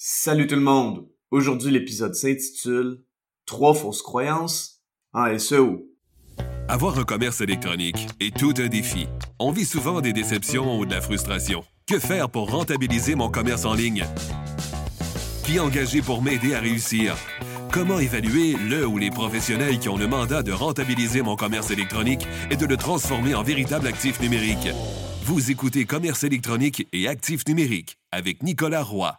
Salut tout le monde! Aujourd'hui, l'épisode s'intitule Trois fausses croyances en SEO. Avoir un commerce électronique est tout un défi. On vit souvent des déceptions ou de la frustration. Que faire pour rentabiliser mon commerce en ligne? Qui engager pour m'aider à réussir? Comment évaluer le ou les professionnels qui ont le mandat de rentabiliser mon commerce électronique et de le transformer en véritable actif numérique? Vous écoutez Commerce électronique et actif numérique avec Nicolas Roy.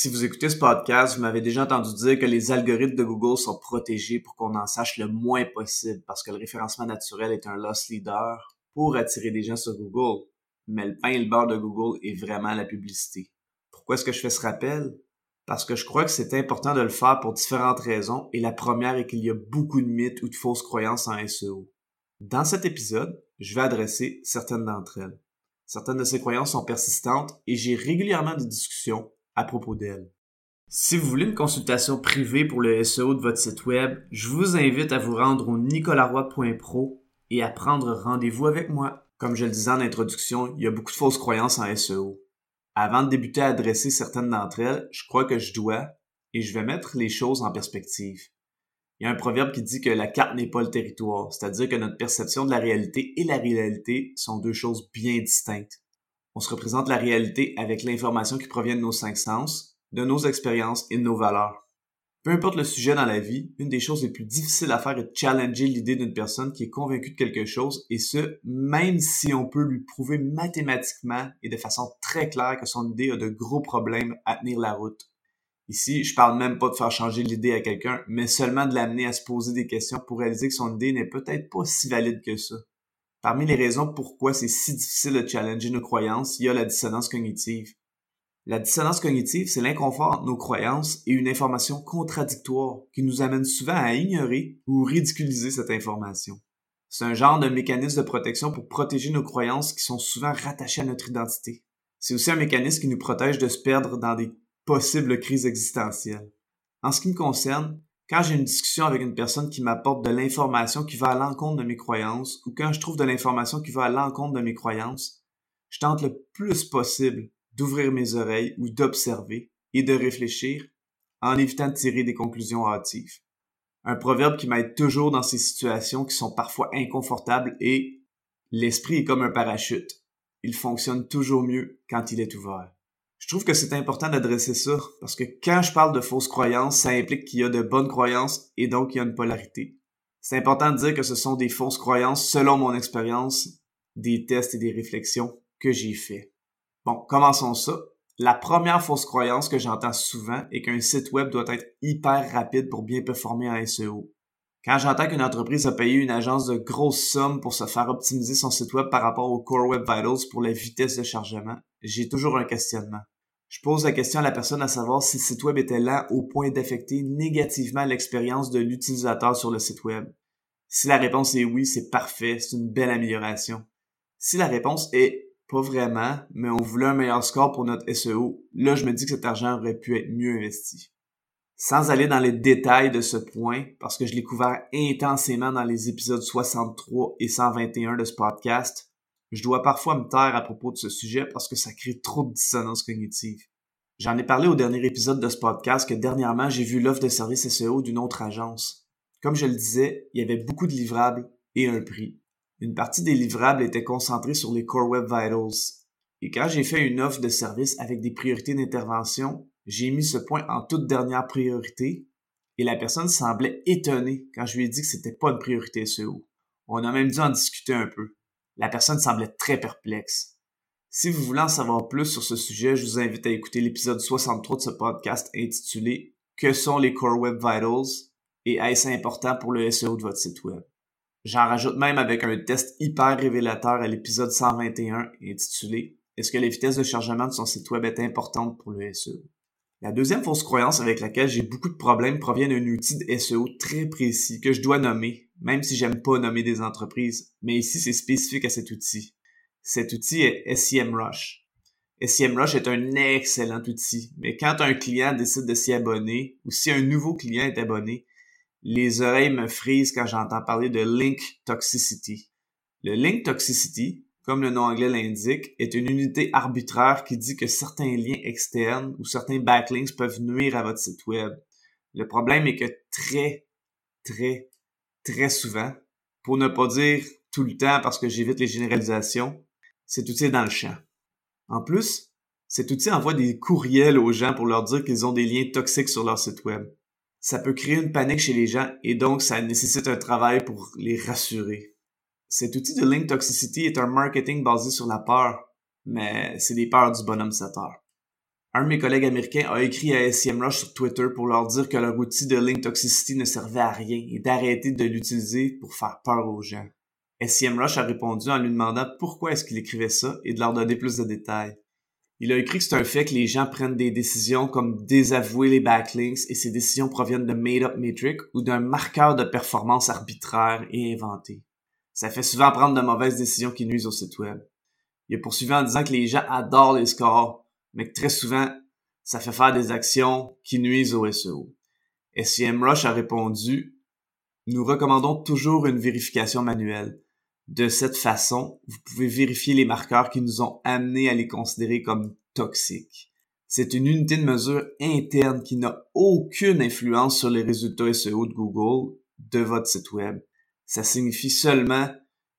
Si vous écoutez ce podcast, vous m'avez déjà entendu dire que les algorithmes de Google sont protégés pour qu'on en sache le moins possible parce que le référencement naturel est un loss leader pour attirer des gens sur Google. Mais le pain et le beurre de Google est vraiment la publicité. Pourquoi est-ce que je fais ce rappel? Parce que je crois que c'est important de le faire pour différentes raisons et la première est qu'il y a beaucoup de mythes ou de fausses croyances en SEO. Dans cet épisode, je vais adresser certaines d'entre elles. Certaines de ces croyances sont persistantes et j'ai régulièrement des discussions à propos d'elle. Si vous voulez une consultation privée pour le SEO de votre site web, je vous invite à vous rendre au nicolaroy.pro et à prendre rendez-vous avec moi. Comme je le disais en introduction, il y a beaucoup de fausses croyances en SEO. Avant de débuter à adresser certaines d'entre elles, je crois que je dois, et je vais mettre les choses en perspective. Il y a un proverbe qui dit que la carte n'est pas le territoire, c'est-à-dire que notre perception de la réalité et la réalité sont deux choses bien distinctes. On se représente la réalité avec l'information qui provient de nos cinq sens, de nos expériences et de nos valeurs. Peu importe le sujet dans la vie, une des choses les plus difficiles à faire est de challenger l'idée d'une personne qui est convaincue de quelque chose, et ce, même si on peut lui prouver mathématiquement et de façon très claire que son idée a de gros problèmes à tenir la route. Ici, je parle même pas de faire changer l'idée à quelqu'un, mais seulement de l'amener à se poser des questions pour réaliser que son idée n'est peut-être pas si valide que ça. Parmi les raisons pourquoi c'est si difficile de challenger nos croyances, il y a la dissonance cognitive. La dissonance cognitive, c'est l'inconfort entre nos croyances et une information contradictoire qui nous amène souvent à ignorer ou ridiculiser cette information. C'est un genre de mécanisme de protection pour protéger nos croyances qui sont souvent rattachées à notre identité. C'est aussi un mécanisme qui nous protège de se perdre dans des possibles crises existentielles. En ce qui me concerne, quand j'ai une discussion avec une personne qui m'apporte de l'information qui va à l'encontre de mes croyances, ou quand je trouve de l'information qui va à l'encontre de mes croyances, je tente le plus possible d'ouvrir mes oreilles ou d'observer et de réfléchir en évitant de tirer des conclusions hâtives. Un proverbe qui m'aide toujours dans ces situations qui sont parfois inconfortables est L'esprit est comme un parachute. Il fonctionne toujours mieux quand il est ouvert. Je trouve que c'est important d'adresser ça, parce que quand je parle de fausses croyances, ça implique qu'il y a de bonnes croyances et donc il y a une polarité. C'est important de dire que ce sont des fausses croyances selon mon expérience, des tests et des réflexions que j'ai fait. Bon, commençons ça. La première fausse croyance que j'entends souvent est qu'un site web doit être hyper rapide pour bien performer en SEO. Quand j'entends qu'une entreprise a payé une agence de grosses sommes pour se faire optimiser son site web par rapport au Core Web Vitals pour la vitesse de chargement, j'ai toujours un questionnement. Je pose la question à la personne à savoir si le site web était lent au point d'affecter négativement l'expérience de l'utilisateur sur le site web. Si la réponse est oui, c'est parfait, c'est une belle amélioration. Si la réponse est pas vraiment, mais on voulait un meilleur score pour notre SEO, là je me dis que cet argent aurait pu être mieux investi. Sans aller dans les détails de ce point, parce que je l'ai couvert intensément dans les épisodes 63 et 121 de ce podcast, je dois parfois me taire à propos de ce sujet parce que ça crée trop de dissonance cognitive. J'en ai parlé au dernier épisode de ce podcast que dernièrement j'ai vu l'offre de service SEO d'une autre agence. Comme je le disais, il y avait beaucoup de livrables et un prix. Une partie des livrables était concentrée sur les Core Web Vitals. Et quand j'ai fait une offre de service avec des priorités d'intervention, j'ai mis ce point en toute dernière priorité et la personne semblait étonnée quand je lui ai dit que c'était pas une priorité SEO. On a même dû en discuter un peu. La personne semblait très perplexe. Si vous voulez en savoir plus sur ce sujet, je vous invite à écouter l'épisode 63 de ce podcast intitulé Que sont les Core Web Vitals et est-ce important pour le SEO de votre site web? J'en rajoute même avec un test hyper révélateur à l'épisode 121 intitulé Est-ce que la vitesse de chargement de son site web est importante pour le SEO? La deuxième fausse croyance avec laquelle j'ai beaucoup de problèmes provient d'un outil de SEO très précis que je dois nommer, même si j'aime pas nommer des entreprises, mais ici c'est spécifique à cet outil. Cet outil est SEMrush. SEMrush est un excellent outil, mais quand un client décide de s'y abonner ou si un nouveau client est abonné, les oreilles me frisent quand j'entends parler de link toxicity. Le link toxicity, comme le nom anglais l'indique, est une unité arbitraire qui dit que certains liens externes ou certains backlinks peuvent nuire à votre site web. Le problème est que très, très, très souvent, pour ne pas dire tout le temps parce que j'évite les généralisations, cet outil est dans le champ. En plus, cet outil envoie des courriels aux gens pour leur dire qu'ils ont des liens toxiques sur leur site web. Ça peut créer une panique chez les gens et donc ça nécessite un travail pour les rassurer. Cet outil de link toxicity est un marketing basé sur la peur, mais c'est des peurs du bonhomme 7 Un de mes collègues américains a écrit à SEMrush sur Twitter pour leur dire que leur outil de link toxicity ne servait à rien et d'arrêter de l'utiliser pour faire peur aux gens. SEMrush a répondu en lui demandant pourquoi est-ce qu'il écrivait ça et de leur donner plus de détails. Il a écrit que c'est un fait que les gens prennent des décisions comme désavouer les backlinks et ces décisions proviennent de made-up metric ou d'un marqueur de performance arbitraire et inventé. Ça fait souvent prendre de mauvaises décisions qui nuisent au site web. Il a poursuivi en disant que les gens adorent les scores, mais que très souvent, ça fait faire des actions qui nuisent au SEO. SEMrush a répondu, nous recommandons toujours une vérification manuelle. De cette façon, vous pouvez vérifier les marqueurs qui nous ont amenés à les considérer comme toxiques. C'est une unité de mesure interne qui n'a aucune influence sur les résultats SEO de Google de votre site web ça signifie seulement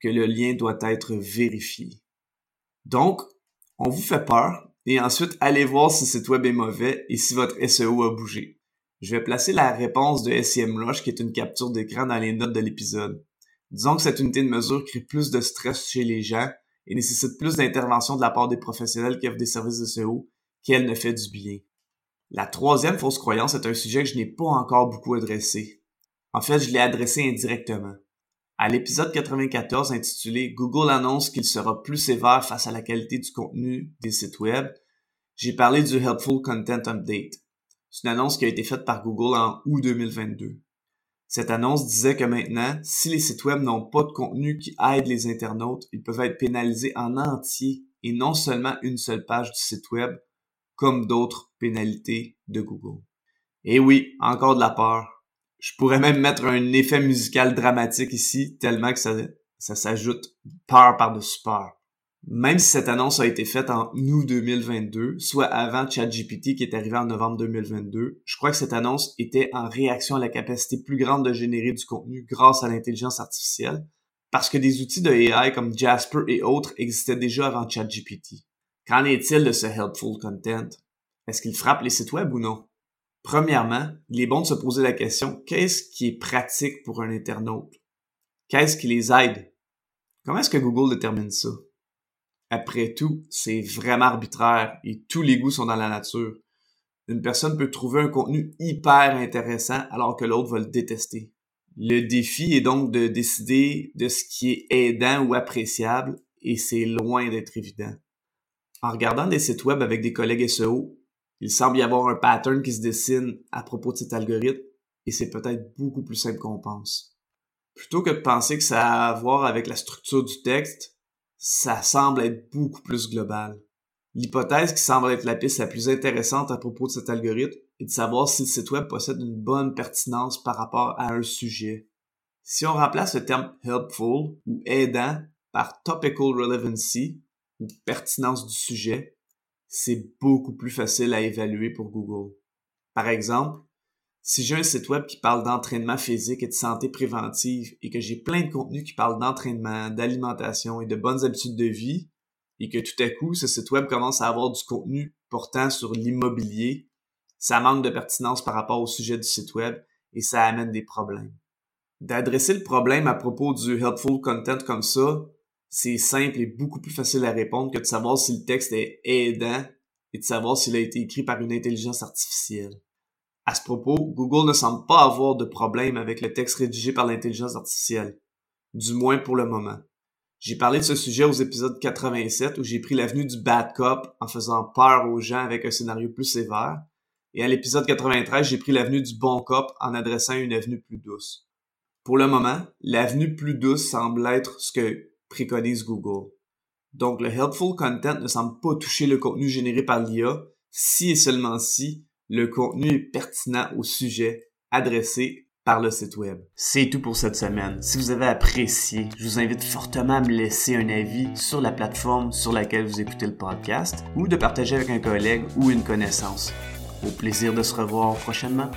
que le lien doit être vérifié. Donc, on vous fait peur et ensuite allez voir si site web est mauvais et si votre SEO a bougé. Je vais placer la réponse de SEMrush qui est une capture d'écran dans les notes de l'épisode. Disons que cette unité de mesure crée plus de stress chez les gens et nécessite plus d'intervention de la part des professionnels qui offrent des services SEO qu'elle ne fait du bien. La troisième fausse croyance est un sujet que je n'ai pas encore beaucoup adressé. En fait, je l'ai adressé indirectement. À l'épisode 94 intitulé Google annonce qu'il sera plus sévère face à la qualité du contenu des sites web, j'ai parlé du Helpful Content Update. C'est une annonce qui a été faite par Google en août 2022. Cette annonce disait que maintenant, si les sites web n'ont pas de contenu qui aide les internautes, ils peuvent être pénalisés en entier et non seulement une seule page du site web, comme d'autres pénalités de Google. Et oui, encore de la peur. Je pourrais même mettre un effet musical dramatique ici, tellement que ça, ça s'ajoute peur par-dessus peur. Même si cette annonce a été faite en août 2022, soit avant ChatGPT qui est arrivé en novembre 2022, je crois que cette annonce était en réaction à la capacité plus grande de générer du contenu grâce à l'intelligence artificielle, parce que des outils de AI comme Jasper et autres existaient déjà avant ChatGPT. Qu'en est-il de ce helpful content? Est-ce qu'il frappe les sites web ou non? Premièrement, il est bon de se poser la question, qu'est-ce qui est pratique pour un internaute? Qu'est-ce qui les aide? Comment est-ce que Google détermine ça? Après tout, c'est vraiment arbitraire et tous les goûts sont dans la nature. Une personne peut trouver un contenu hyper intéressant alors que l'autre va le détester. Le défi est donc de décider de ce qui est aidant ou appréciable et c'est loin d'être évident. En regardant des sites web avec des collègues SEO, il semble y avoir un pattern qui se dessine à propos de cet algorithme et c'est peut-être beaucoup plus simple qu'on pense. Plutôt que de penser que ça a à voir avec la structure du texte, ça semble être beaucoup plus global. L'hypothèse qui semble être la piste la plus intéressante à propos de cet algorithme est de savoir si le site web possède une bonne pertinence par rapport à un sujet. Si on remplace le terme helpful ou aidant par topical relevancy ou pertinence du sujet, c'est beaucoup plus facile à évaluer pour Google. Par exemple, si j'ai un site web qui parle d'entraînement physique et de santé préventive et que j'ai plein de contenus qui parlent d'entraînement, d'alimentation et de bonnes habitudes de vie, et que tout à coup, ce site web commence à avoir du contenu portant sur l'immobilier, ça manque de pertinence par rapport au sujet du site web et ça amène des problèmes. D'adresser le problème à propos du helpful content comme ça, c'est simple et beaucoup plus facile à répondre que de savoir si le texte est aidant et de savoir s'il a été écrit par une intelligence artificielle. À ce propos, Google ne semble pas avoir de problème avec le texte rédigé par l'intelligence artificielle. Du moins pour le moment. J'ai parlé de ce sujet aux épisodes 87 où j'ai pris l'avenue du bad cop en faisant peur aux gens avec un scénario plus sévère. Et à l'épisode 93, j'ai pris l'avenue du bon cop en adressant une avenue plus douce. Pour le moment, l'avenue plus douce semble être ce que préconise Google. Donc le helpful content ne semble pas toucher le contenu généré par l'IA si et seulement si le contenu est pertinent au sujet adressé par le site web. C'est tout pour cette semaine. Si vous avez apprécié, je vous invite fortement à me laisser un avis sur la plateforme sur laquelle vous écoutez le podcast ou de partager avec un collègue ou une connaissance. Au plaisir de se revoir prochainement.